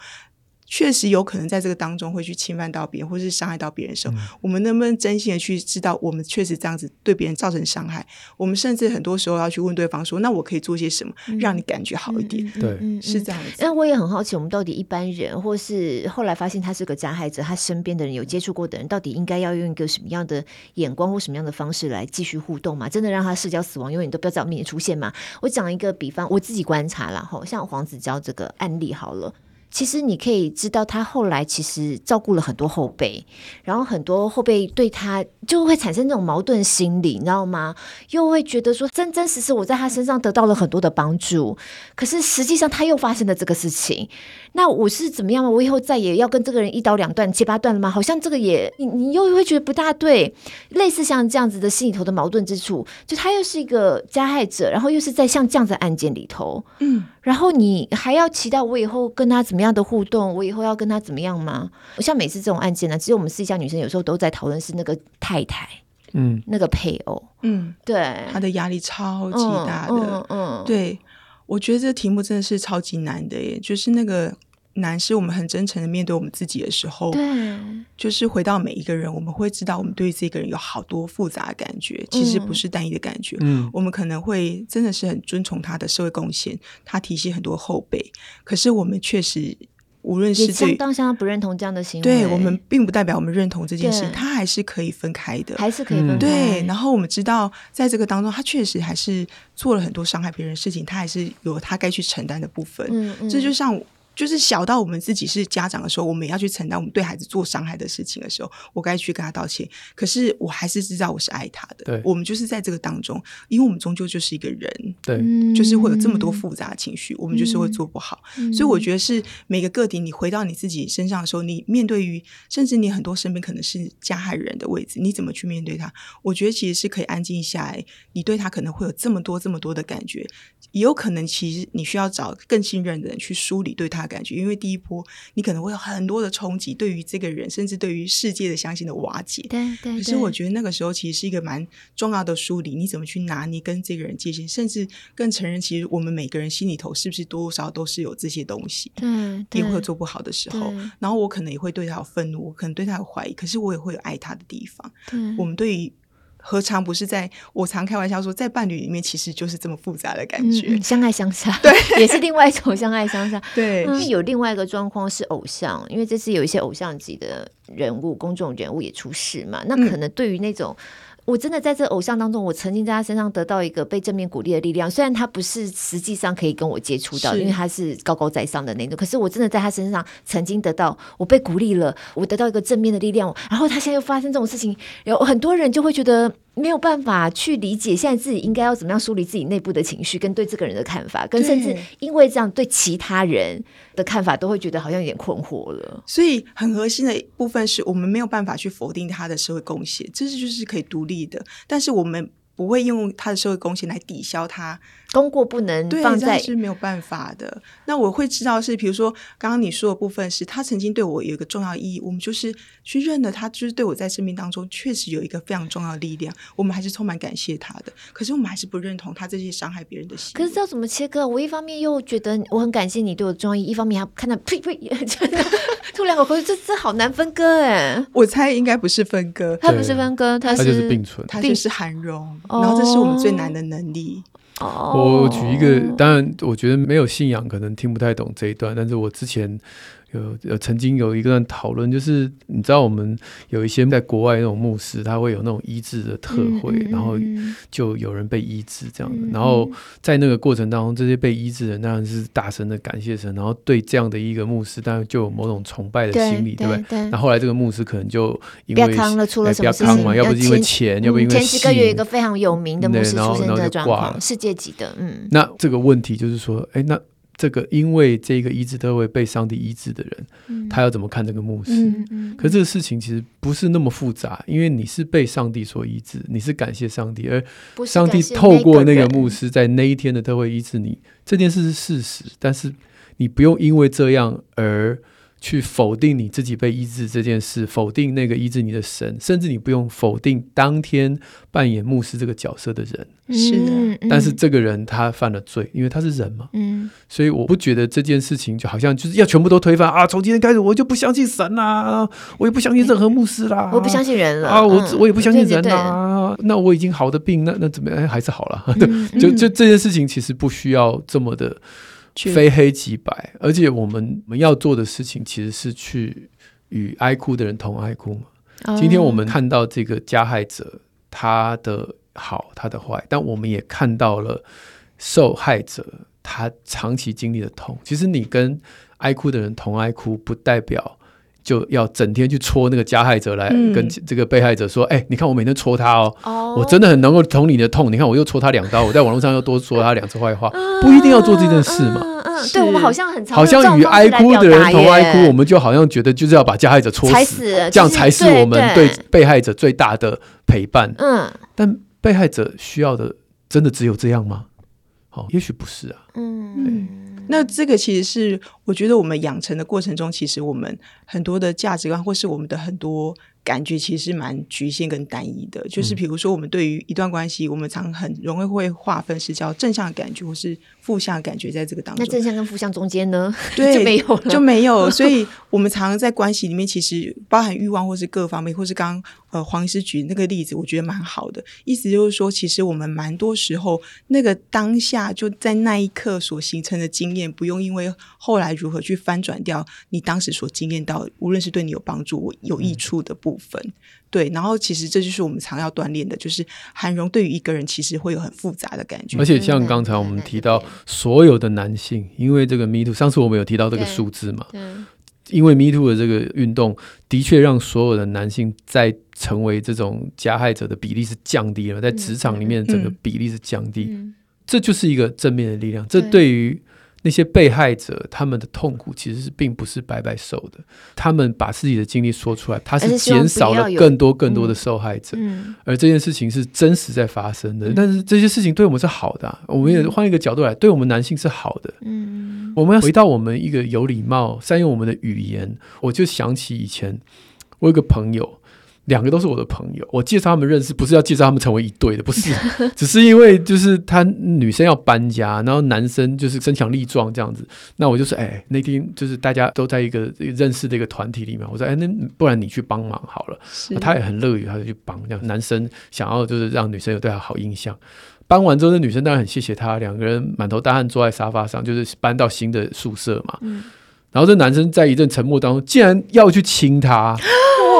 确实有可能在这个当中会去侵犯到别人，或是伤害到别人的时候，嗯、我们能不能真心的去知道，我们确实这样子对别人造成伤害？我们甚至很多时候要去问对方说：“那我可以做些什么，让你感觉好一点？”对、嗯，是这样子。那我也很好奇，我们到底一般人，或是后来发现他是个加害者，他身边的人有接触过的人，到底应该要用一个什么样的眼光或什么样的方式来继续互动嘛？真的让他社交死亡，永远都不要在我面前出现嘛？我讲一个比方，我自己观察了哈，像黄子佼这个案例好了。其实你可以知道，他后来其实照顾了很多后辈，然后很多后辈对他就会产生这种矛盾心理，你知道吗？又会觉得说真真实实我在他身上得到了很多的帮助，可是实际上他又发生了这个事情，那我是怎么样？我以后再也要跟这个人一刀两断、七八断了吗？好像这个也你你又会觉得不大对，类似像这样子的心里头的矛盾之处，就他又是一个加害者，然后又是在像这样子的案件里头，嗯。然后你还要期待我以后跟他怎么样的互动？我以后要跟他怎么样吗？像每次这种案件呢，其实我们私下女生有时候都在讨论是那个太太，嗯，那个配偶，嗯，对，他的压力超级大的，嗯，嗯嗯对，我觉得这个题目真的是超级难的耶，就是那个。难是我们很真诚的面对我们自己的时候，对，就是回到每一个人，我们会知道我们对这个人有好多复杂的感觉，其实不是单一的感觉。嗯，我们可能会真的是很尊崇他的社会贡献，他提携很多后辈，可是我们确实无论是相当相当不认同这样的行为，对我们并不代表我们认同这件事，他还是可以分开的，还是可以分开。对，然后我们知道在这个当中，他确实还是做了很多伤害别人的事情，他还是有他该去承担的部分。嗯嗯，这就像。就是小到我们自己是家长的时候，我们也要去承担我们对孩子做伤害的事情的时候，我该去跟他道歉。可是我还是知道我是爱他的。对，我们就是在这个当中，因为我们终究就是一个人，对，就是会有这么多复杂的情绪，我们就是会做不好。嗯、所以我觉得是每个个体，你回到你自己身上的时候，你面对于甚至你很多身边可能是加害人的位置，你怎么去面对他？我觉得其实是可以安静下来，你对他可能会有这么多这么多的感觉，也有可能其实你需要找更信任的人去梳理对他。感觉，因为第一波你可能会有很多的冲击，对于这个人，甚至对于世界的相信的瓦解。对对，对。可是我觉得那个时候其实是一个蛮重要的梳理，你怎么去拿捏跟这个人界限，甚至更承认，其实我们每个人心里头是不是多少都是有这些东西。对。也会有做不好的时候，然后我可能也会对他有愤怒，我可能对他有怀疑，可是我也会有爱他的地方。对。我们对于。何尝不是在？我常开玩笑说，在伴侣里面，其实就是这么复杂的感觉，嗯、相爱相杀，对，也是另外一种相爱相杀。对，因为、有另外一个状况是偶像，因为这次有一些偶像级的人物、公众人物也出事嘛，那可能对于那种。我真的在这偶像当中，我曾经在他身上得到一个被正面鼓励的力量。虽然他不是实际上可以跟我接触到，因为他是高高在上的那种，可是我真的在他身上曾经得到我被鼓励了，我得到一个正面的力量。然后他现在又发生这种事情，有很多人就会觉得。没有办法去理解现在自己应该要怎么样梳理自己内部的情绪，跟对这个人的看法，跟甚至因为这样对其他人的看法，都会觉得好像有点困惑了。所以很核心的一部分是我们没有办法去否定他的社会贡献，这是就是可以独立的，但是我们。不会用他的社会贡献来抵消他功过不能放在，是没有办法的。那我会知道是，比如说刚刚你说的部分是，他曾经对我有一个重要意义，我们就是去认了他，就是对我在生命当中确实有一个非常重要的力量，我们还是充满感谢他的。可是我们还是不认同他这些伤害别人的行为。可是知道怎么切割？我一方面又觉得我很感谢你对我的重要意义，一方面还看到呸呸，吐两口口水，这这好难分割哎。我猜应该不是分割，他不是分割，他是，他是并存，他就是涵容。然后这是我们最难的能力。Oh. 我举一个，当然，我觉得没有信仰可能听不太懂这一段，但是我之前。有有曾经有一段讨论，就是你知道我们有一些在国外那种牧师，他会有那种医治的特会，嗯嗯嗯、然后就有人被医治这样的。然后在那个过程当中，这些被医治的人当然是大声的感谢神，然后对这样的一个牧师，当然就有某种崇拜的心理，对，不对？那后，后来这个牧师可能就因为康了出了什么事情，要不是因为钱，要不因为前几个月有一个非常有名的牧师出现的状况，世界级的，嗯。那这个问题就是说，哎，那。这个因为这个医治都会被上帝医治的人，嗯、他要怎么看这个牧师？嗯嗯、可这个事情其实不是那么复杂，因为你是被上帝所医治，你是感谢上帝，而上帝透过那个牧师在那一天的特会医治你，这件事是事实，但是你不用因为这样而。去否定你自己被医治这件事，否定那个医治你的神，甚至你不用否定当天扮演牧师这个角色的人。是的，但是这个人他犯了罪，因为他是人嘛。嗯，所以我不觉得这件事情就好像就是要全部都推翻啊！从今天开始我就不相信神啦，我也不相信任何牧师啦，我不相信人了啊！我我也不相信人啦。那我已经好的病，那那怎么样？还是好了。对，就就这件事情其实不需要这么的。非黑即白，而且我们我们要做的事情其实是去与爱哭的人同爱哭嘛。Oh. 今天我们看到这个加害者他的好，他的坏，但我们也看到了受害者他长期经历的痛。其实你跟爱哭的人同爱哭，不代表。就要整天去戳那个加害者来跟这个被害者说：“哎、嗯欸，你看我每天戳他哦，哦我真的很能够同你的痛。你看我又戳他两刀，我在网络上又多说他两次坏话，嗯、不一定要做这件事嘛。嗯嗯嗯、对我们好像很好像与哀哭的人同哀哭，我们就好像觉得就是要把加害者戳死，死这样才是我们对被害者最大的陪伴。嗯，但被害者需要的真的只有这样吗？好，也许不是啊。嗯。那这个其实是我觉得我们养成的过程中，其实我们很多的价值观，或是我们的很多感觉，其实蛮局限跟单一的。就是比如说，我们对于一段关系，我们常很容易会划分是叫正向的感觉，或是负向的感觉，在这个当中。那正向跟负向中间呢？对，就没有了，就没有。所以我们常常在关系里面，其实包含欲望，或是各方面，或是刚刚。呃，黄医师举那个例子，我觉得蛮好的。意思就是说，其实我们蛮多时候，那个当下就在那一刻所形成的经验，不用因为后来如何去翻转掉你当时所经验到，无论是对你有帮助、有益处的部分。嗯、对，然后其实这就是我们常要锻炼的，就是韩荣对于一个人其实会有很复杂的感觉。而且像刚才我们提到，所有的男性，因为这个 Me Too，上次我们有提到这个数字嘛？因为 Me Too 的这个运动，的确让所有的男性在成为这种加害者的比例是降低了，在职场里面整个比例是降低，嗯嗯、这就是一个正面的力量。这对于那些被害者，他们的痛苦其实是并不是白白受的。他们把自己的经历说出来，他是减少了更多更多的受害者，嗯、而这件事情是真实在发生的。嗯、但是这些事情对我们是好的、啊，我们也换一个角度来，对我们男性是好的。嗯，我们要回到我们一个有礼貌、善用我们的语言。我就想起以前，我有个朋友。两个都是我的朋友，我介绍他们认识，不是要介绍他们成为一对的，不是，只是因为就是他女生要搬家，然后男生就是身强力壮这样子，那我就说，哎，那天就是大家都在一个认识的一个团体里面，我说，哎，那不然你去帮忙好了，是。他也很乐于，他就去帮，这样男生想要就是让女生有对他好印象，搬完之后，那女生当然很谢谢他，两个人满头大汗坐在沙发上，就是搬到新的宿舍嘛，嗯、然后这男生在一阵沉默当中，竟然要去亲她。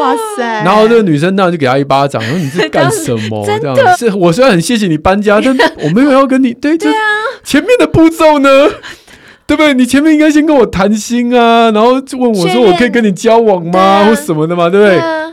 哇塞！然后这个女生当然就给他一巴掌，说你是 干什么？这样是我虽然很谢谢你搬家，但 我没有要跟你对，对啊，前面的步骤呢？对不对？你前面应该先跟我谈心啊，然后问我说我可以跟你交往吗，啊、或什么的嘛，对不对？对啊、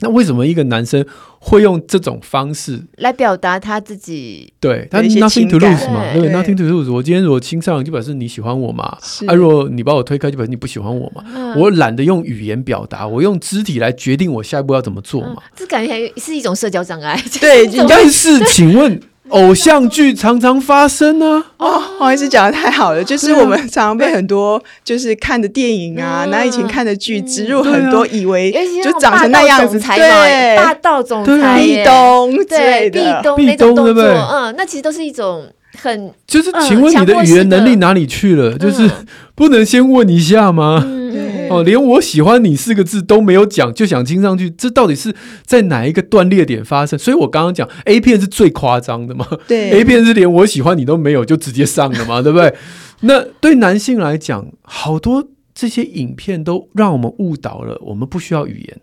那为什么一个男生会用这种方式来表达他自己？对，他 nothing to lose 嘛，对，对，nothing to lose。我今天如果亲上，就表示你喜欢我嘛。是啊，如果你把我推开，就表示你不喜欢我嘛。嗯、我懒得用语言表达，我用肢体来决定我下一步要怎么做嘛。嗯、这感觉是一种社交障碍。对，但是请问。偶像剧常常发生呢、啊。哦，不好意思，讲的太好了。就是我们常常被很多就是看的电影啊，那、嗯、以前看的剧植入很多，以为就长成那样子，对，霸道总裁，壁咚之类的，壁咚那种动作，嗯，那其实都是一种很就是，请问你的语言能力哪里去了？嗯、就 是不能先问一下吗？嗯哦，连我喜欢你四个字都没有讲，就想听上去，这到底是在哪一个断裂点发生？所以我刚刚讲 A 片是最夸张的嘛？对，A 片是连我喜欢你都没有就直接上了嘛？对不对？那对男性来讲，好多这些影片都让我们误导了，我们不需要语言，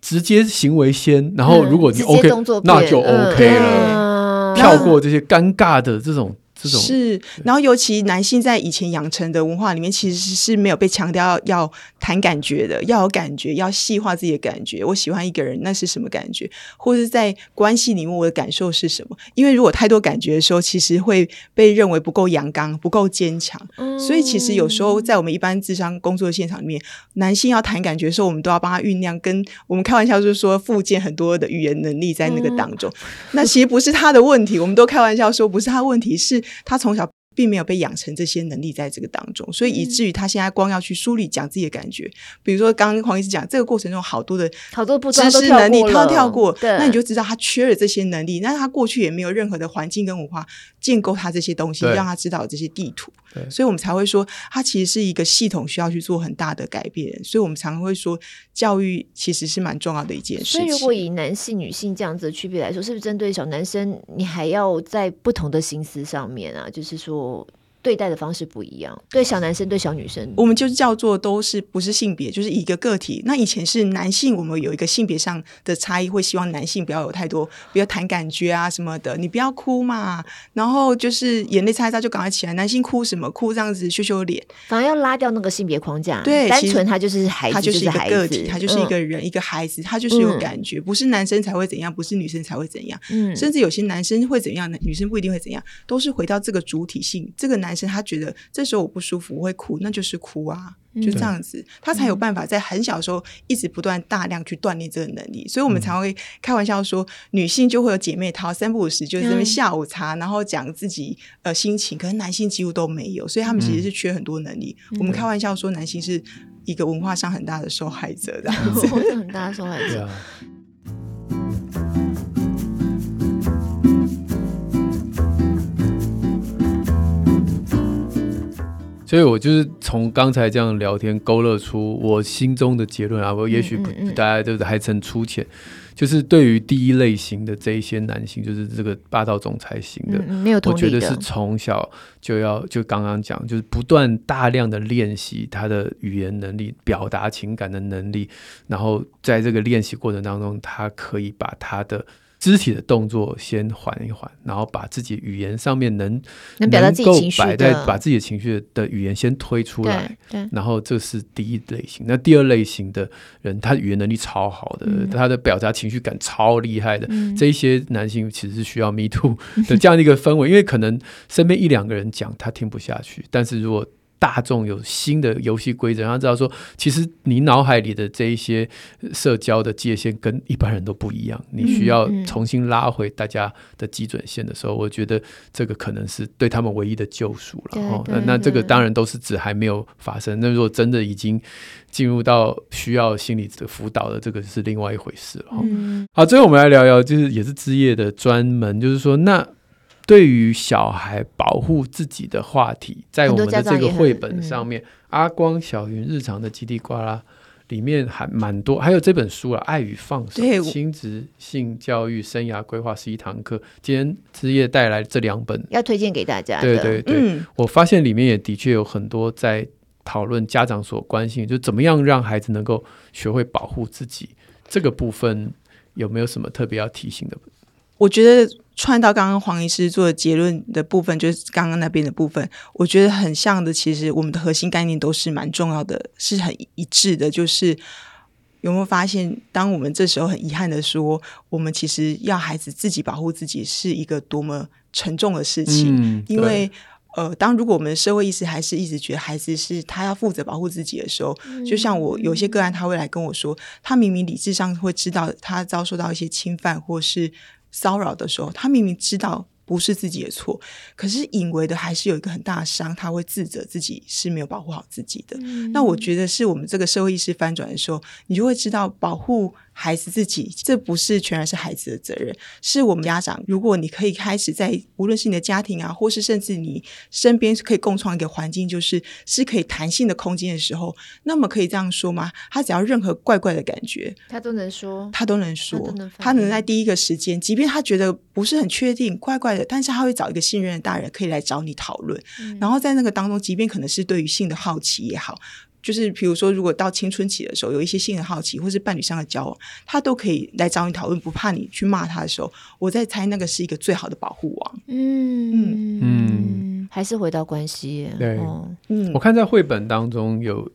直接行为先，然后如果你 OK，那就 OK 了，跳过这些尴尬的这种。是，然后尤其男性在以前养成的文化里面，其实是没有被强调要要谈感觉的，要有感觉，要细化自己的感觉。我喜欢一个人，那是什么感觉？或者在关系里面，我的感受是什么？因为如果太多感觉的时候，其实会被认为不够阳刚、不够坚强。嗯、所以其实有时候在我们一般智商工作的现场里面，男性要谈感觉的时候，我们都要帮他酝酿。跟我们开玩笑就是说，复健很多的语言能力在那个当中。嗯、那其实不是他的问题，我们都开玩笑说不是他的问题，是。他从小并没有被养成这些能力，在这个当中，所以以至于他现在光要去梳理讲自己的感觉，比如说刚刚黄医师讲这个过程中好多的好多知识能力，他都跳过，那你就知道他缺了这些能力。那他过去也没有任何的环境跟文化建构他这些东西，让他知道这些地图。所以我们才会说，它其实是一个系统，需要去做很大的改变。所以我们常常会说，教育其实是蛮重要的一件事情。所以，如果以男性、女性这样子的区别来说，是不是针对小男生，你还要在不同的心思上面啊？就是说。对待的方式不一样，对小男生，对小女生，我们就叫做都是不是性别，就是一个个体。那以前是男性，我们有一个性别上的差异，会希望男性不要有太多，不要谈感觉啊什么的，你不要哭嘛。然后就是眼泪擦一擦就赶快起来，男性哭什么哭这样子羞羞脸，反而要拉掉那个性别框架。对，单纯他就是孩子，他就是一个个体，他就是一个人，嗯、一个孩子，他就是有感觉，不是男生才会怎样，不是女生才会怎样。嗯，甚至有些男生会怎样，女生不一定会怎样，都是回到这个主体性。这个男生他觉得。这时候我不舒服，我会哭，那就是哭啊，就这样子，嗯、他才有办法在很小的时候一直不断大量去锻炼这个能力。所以，我们常会开玩笑说，女性就会有姐妹淘，三不五时就是这边下午茶，然后讲自己呃心情，可是男性几乎都没有，所以他们其实是缺很多能力。嗯、我们开玩笑说，男性是一个文化上很大的受害者，这样子，很大的受害者。所以我就是从刚才这样聊天勾勒出我心中的结论啊，我也许大家就是还很粗浅，就是对于第一类型的这一些男性，就是这个霸道总裁型的，没有的，我觉得是从小就要就刚刚讲，就是不断大量的练习他的语言能力、表达情感的能力，然后在这个练习过程当中，他可以把他的。肢体的动作先缓一缓，然后把自己语言上面能能表达自己情绪摆在把自己的情绪的语言先推出来，然后这是第一类型。那第二类型的人，他语言能力超好的，嗯、他的表达情绪感超厉害的，嗯、这一些男性其实是需要 Me Too 的 这样的一个氛围，因为可能身边一两个人讲他听不下去，但是如果大众有新的游戏规则，然后知道说，其实你脑海里的这一些社交的界限跟一般人都不一样，你需要重新拉回大家的基准线的时候，嗯嗯、我觉得这个可能是对他们唯一的救赎了。哦，那那这个当然都是指还没有发生。那如果真的已经进入到需要心理的辅导的，这个是另外一回事了。嗯、好，最后我们来聊聊，就是也是职业的专门，就是说那。对于小孩保护自己的话题，在我们的这个绘本上面，嗯、阿光小云日常的叽里呱啦里面还蛮多，还有这本书啊，《爱与放手：亲子性教育生涯规划十一堂课》。今天之夜带来这两本，要推荐给大家。对对对，嗯、我发现里面也的确有很多在讨论家长所关心，就怎么样让孩子能够学会保护自己。这个部分有没有什么特别要提醒的？我觉得串到刚刚黄医师做的结论的部分，就是刚刚那边的部分，我觉得很像的。其实我们的核心概念都是蛮重要的，是很一致的。就是有没有发现，当我们这时候很遗憾的说，我们其实要孩子自己保护自己，是一个多么沉重的事情。嗯，因为呃，当如果我们的社会意识还是一直觉得孩子是他要负责保护自己的时候，嗯，就像我有些个案，他会来跟我说，他明明理智上会知道他遭受到一些侵犯，或是。骚扰的时候，他明明知道不是自己的错，可是隐为的还是有一个很大的伤，他会自责自己是没有保护好自己的。嗯。那我觉得是我们这个社会意识翻转的时候，你就会知道保护。孩子自己，这不是全然是孩子的责任，是我们家长。如果你可以开始在，无论是你的家庭啊，或是甚至你身边，是可以共创一个环境，就是是可以弹性的空间的时候，那么可以这样说吗？他只要任何怪怪的感觉，他都能说，他都能说，他，能他能在第一个时间，即便他觉得不是很确定，怪怪的，但是他会找一个信任的大人，可以来找你讨论。嗯。然后在那个当中，即便可能是对于性的好奇也好。就是比如说，如果到青春期的时候，有一些性的好奇，或是伴侣上的交往，他都可以来找你讨论，不怕你去骂他的时候，我在猜那个是一个最好的保护网。嗯嗯嗯，还是回到关系。对，嗯，我看在绘本当中有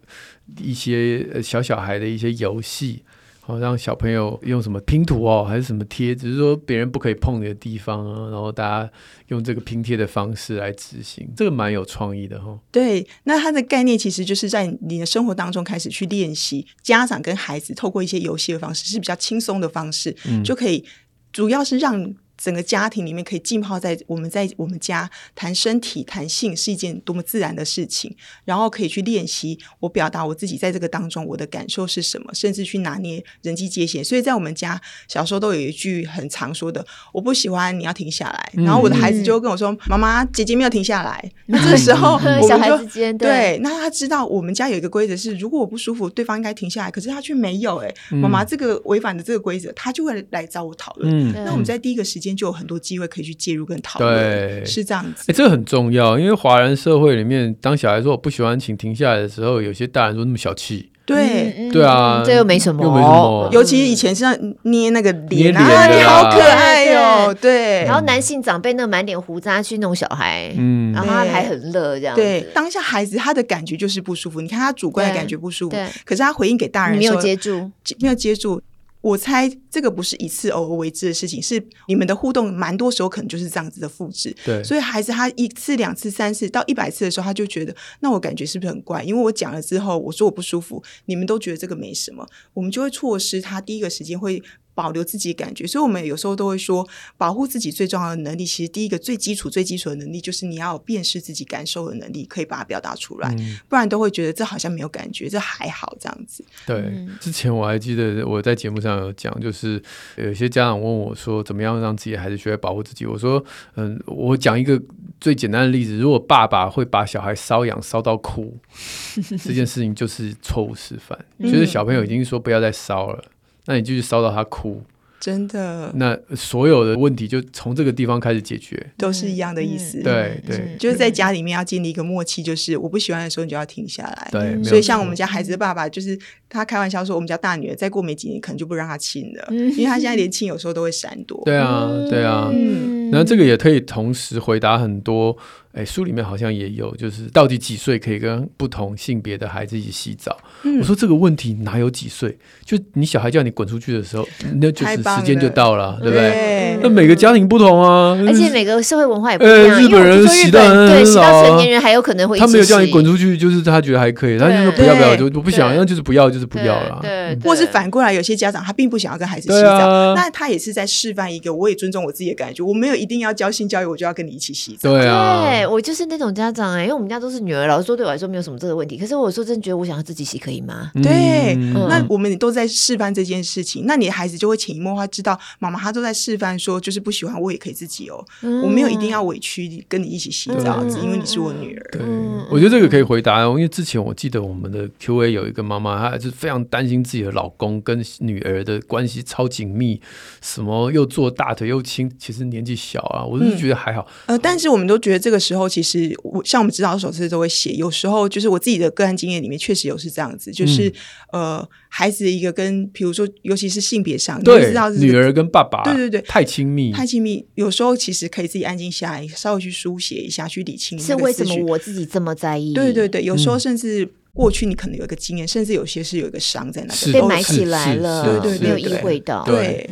一些小小孩的一些游戏。好让小朋友用什么拼图哦，还是什么贴，只是说别人不可以碰你的地方啊，然后大家用这个拼贴的方式来执行，这个蛮有创意的哈、哦。对，那它的概念其实就是在你的生活当中开始去练习，家长跟孩子透过一些游戏的方式是比较轻松的方式，嗯、就可以主要是让。整个家庭里面可以浸泡在我们在我们家谈身体谈性是一件多么自然的事情，然后可以去练习我表达我自己在这个当中我的感受是什么，甚至去拿捏人际界限。所以在我们家小时候都有一句很常说的：“我不喜欢，你要停下来。”然后我的孩子就会跟我说：“妈妈，姐姐没有停下来。” 那这个时候，小孩之间对，那他知道我们家有一个规则是，如果我不舒服，对方应该停下来，可是他却没有。哎，妈妈，这个违反的这个规则，他就会来找我讨论。那我们在第一个时间。就有很多机会可以去介入跟讨论，对，是这样子。哎、欸，这个很重要，因为华人社会里面，当小孩说我不喜欢，请停下来的时候，有些大人说那么小气。对、嗯，对啊，这又没什么，又没什么。尤其以前是要捏那个脸啊，啊，你好可爱哦。对，然后男性长辈那个满脸胡渣去弄小孩，嗯，然后他还很乐这样。对，当下孩子他的感觉就是不舒服，你看他主观的感觉不舒服，对，可是他回应给大人没有接住，没有接住。我猜这个不是一次偶尔为之的事情，是你们的互动蛮多时候可能就是这样子的复制。对，所以孩子他一次、两次、三次到一百次的时候，他就觉得，那我感觉是不是很怪？因为我讲了之后，我说我不舒服，你们都觉得这个没什么，我们就会错失他第一个时间会。保留自己的感觉，所以我们有时候都会说，保护自己最重要的能力，其实第一个最基础、最基础的能力，就是你要有辨识自己感受的能力，可以把它表达出来，嗯，不然都会觉得这好像没有感觉，这还好这样子。对，之前我还记得我在节目上有讲，就是有些家长问我说，怎么样让自己的孩子学会保护自己？我说，嗯，我讲一个最简单的例子，如果爸爸会把小孩瘙痒烧到哭，这件事情就是错误示范，就是小朋友已经说不要再烧了。那你就去烧到他哭，真的。那所有的问题就从这个地方开始解决，都是一样的意思。嗯、对对，就是在家里面要建立一个默契，就是我不喜欢的时候，你就要停下来。对、嗯，所以像我们家孩子的爸爸，就是他开玩笑说，我们家大女儿再过没几年，可能就不让她亲了，嗯，因为他现在连亲有时候都会闪躲。对啊，对啊。嗯，那这个也可以同时回答很多。哎，书里面好像也有，就是到底几岁可以跟不同性别的孩子一起洗澡？嗯、我说这个问题哪有几岁？就你小孩叫你滚出去的时候，那就是时间就到了，了对不对，那每个家庭不同啊，而且每个社会文化也不一样。日本人洗到对洗到成年人还有可能会，他没有叫你滚出去，就是他觉得还可以，他就说不要不要，就我不想，那就是不要就是不要了。对，或是反过来，有些家长他并不想要跟孩子洗澡，啊、那他也是在示范一个，我也尊重我自己的感觉，我没有一定要教性教育，我就要跟你一起洗澡。对啊，对我就是那种家。长哎，因为我们家都是女儿，老实说对我来说没有什么这个问题。可是我说真觉得，我想要自己洗可以吗？对、嗯，那我们都在示范这件事情，那你的孩子就会潜移默化知道，妈妈她都在示范说，就是不喜欢我也可以自己哦，嗯、我没有一定要委屈跟你一起洗澡，只、嗯、因为你是我女儿。对、嗯，我觉得这个可以回答哦，因为之前我记得我们的 Q&A 有一个妈妈，她还是非常担心自己的老公跟女儿的关系超紧密，什么又坐大腿又亲，其实年纪小啊，我是觉得还好。嗯、呃，但是我们都觉得这个时候，其实我像我们指导手册都会写，有时候就是我自己的个案经验里面，确实有是这样子，就是、嗯、呃，孩子一个跟，比如说，尤其是性别上，对，你知道是女儿跟爸爸，对对对，太亲密，太亲密，有时候其实可以自己安静下来，稍微去书写一下，去理清。是为什么我自己这么在意？对对对，有时候甚至。嗯过去你可能有一个经验，甚至有些是有一个伤在那边被埋起来了，对对，没有意会到。对，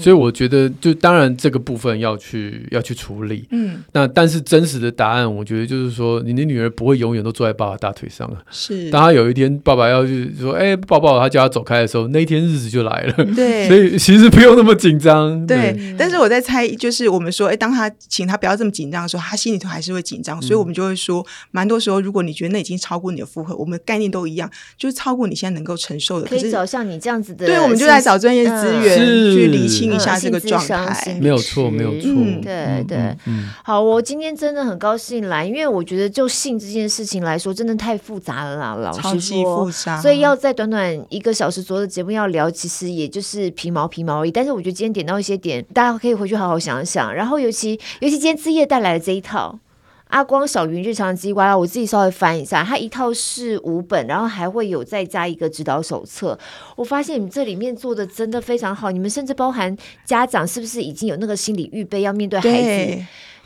所以我觉得，就当然这个部分要去要去处理。嗯，那但是真实的答案，我觉得就是说，你的女儿不会永远都坐在爸爸大腿上啊。是，当她有一天爸爸要去说，哎，抱抱，他叫他走开的时候，那一天日子就来了。对，所以其实不用那么紧张。对，但是我在猜，就是我们说，哎，当他请他不要这么紧张的时候，他心里头还是会紧张。所以我们就会说，蛮多时候，如果你觉得那已经超过你的负荷，我们概念都一样。就是超过你现在能够承受的，可以找像你这样子的，对，我们就在找专业资源去理清一下这个状态。没有错，没有错，对对。好，我今天真的很高兴来，因为我觉得就性这件事情来说，真的太复杂了啦，老实说，所以要在短短一个小时左右的节目要聊，其实也就是皮毛皮毛而已。但是我觉得今天点到一些点，大家可以回去好好想想。然后尤其尤其今天之夜带来的这一套。阿光小云日常机关，我自己稍微翻一下，它一套是五本，然后还会有再加一个指导手册。我发现你们这里面做的真的非常好，你们甚至包含家长是不是已经有那个心理预备要面对孩子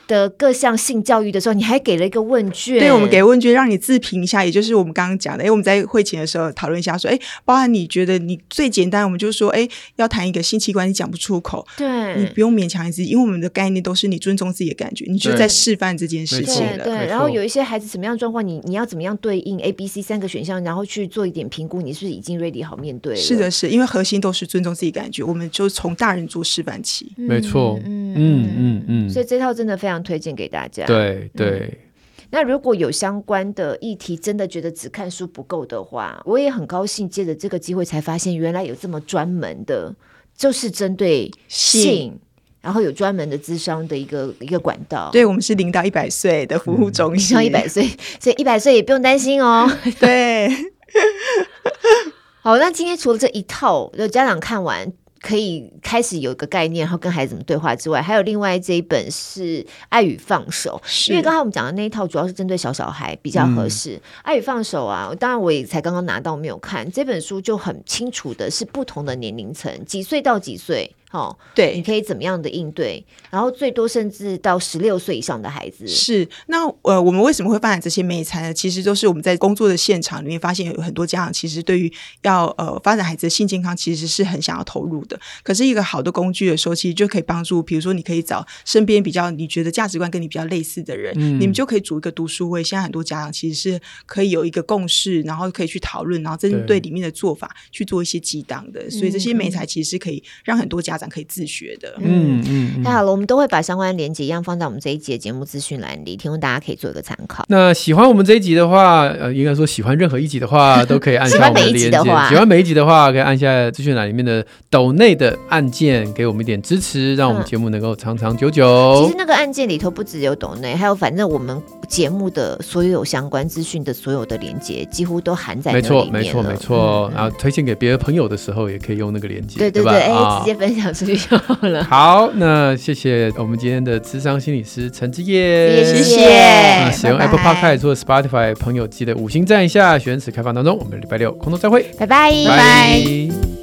的各项性教育的时候，你还给了一个问卷。对，我们给问卷让你自评一下，也就是我们刚刚讲的。哎，我们在会前的时候讨论一下，说，哎，包含你觉得你最简单，我们就说，哎，要谈一个性器官，你讲不出口，对，你不用勉强自己，因为我们的概念都是你尊重自己的感觉，你就在示范这件事情了。对，对，然后有一些孩子什么样的状况，你你要怎么样对应 A、B、C 三个选项，然后去做一点评估，你是不是已经 ready 好面对了？是的，是因为核心都是尊重自己感觉，我们就从大人做示范起。没错，嗯嗯嗯嗯，所以这套真的非常推荐给大家。对对、嗯，那如果有相关的议题，真的觉得只看书不够的话，我也很高兴，借着这个机会才发现，原来有这么专门的，就是针对性，然后有专门的咨商的一个一个管道。对，我们是零到一百岁的服务中心，零到一百岁，所以一百岁也不用担心哦。对，好，那今天除了这一套，就家长看完。可以开始有一个概念，然后跟孩子们对话之外，还有另外这一本是《爱与放手》，因为刚才我们讲的那一套主要是针对小小孩比较合适。嗯《爱与放手》啊，当然我也才刚刚拿到，没有看这本书，就很清楚的是不同的年龄层，几岁到几岁。哦，对，你可以怎么样的应对？然后最多甚至到十六岁以上的孩子。是，那呃，我们为什么会发展这些美才呢？其实都是我们在工作的现场里面发现，有很多家长其实对于要呃发展孩子的性健康，其实是很想要投入的。可是一个好的工具的时候，其实就可以帮助，比如说你可以找身边比较你觉得价值观跟你比较类似的人，嗯、你们就可以组一个读书会。现在很多家长其实是可以有一个共识，然后可以去讨论，然后针对里面的做法去做一些激荡的。所以这些美才其实是可以让很多家长可以自学的，嗯嗯，太好了，我们都会把相关连接一样放在我们这一集的节目资讯栏里，提供大家可以做一个参考。那喜欢我们这一集的话，呃，应该说喜欢任何一集的话，都可以按下我们的连接。喜欢每一集的话，喜欢每一集的话，可以按下资讯栏里面的抖内的按键，给我们一点支持，让我们节目能够长长久久。嗯、其实那个按键里头不只有抖内，还有反正我们节目的所有相关资讯的所有的连接，几乎都含在里面。没错，没错，没错。嗯、然后推荐给别的朋友的时候，也可以用那个连接，对对对，哎、欸，直接分享出去就好。好，那谢谢我们今天的智商心理师陈志业，谢谢。那使用 Apple Podcast 或 Spotify 朋友记得五星赞一下。许愿池开放当中，我们礼拜六空中再会，拜拜，拜拜。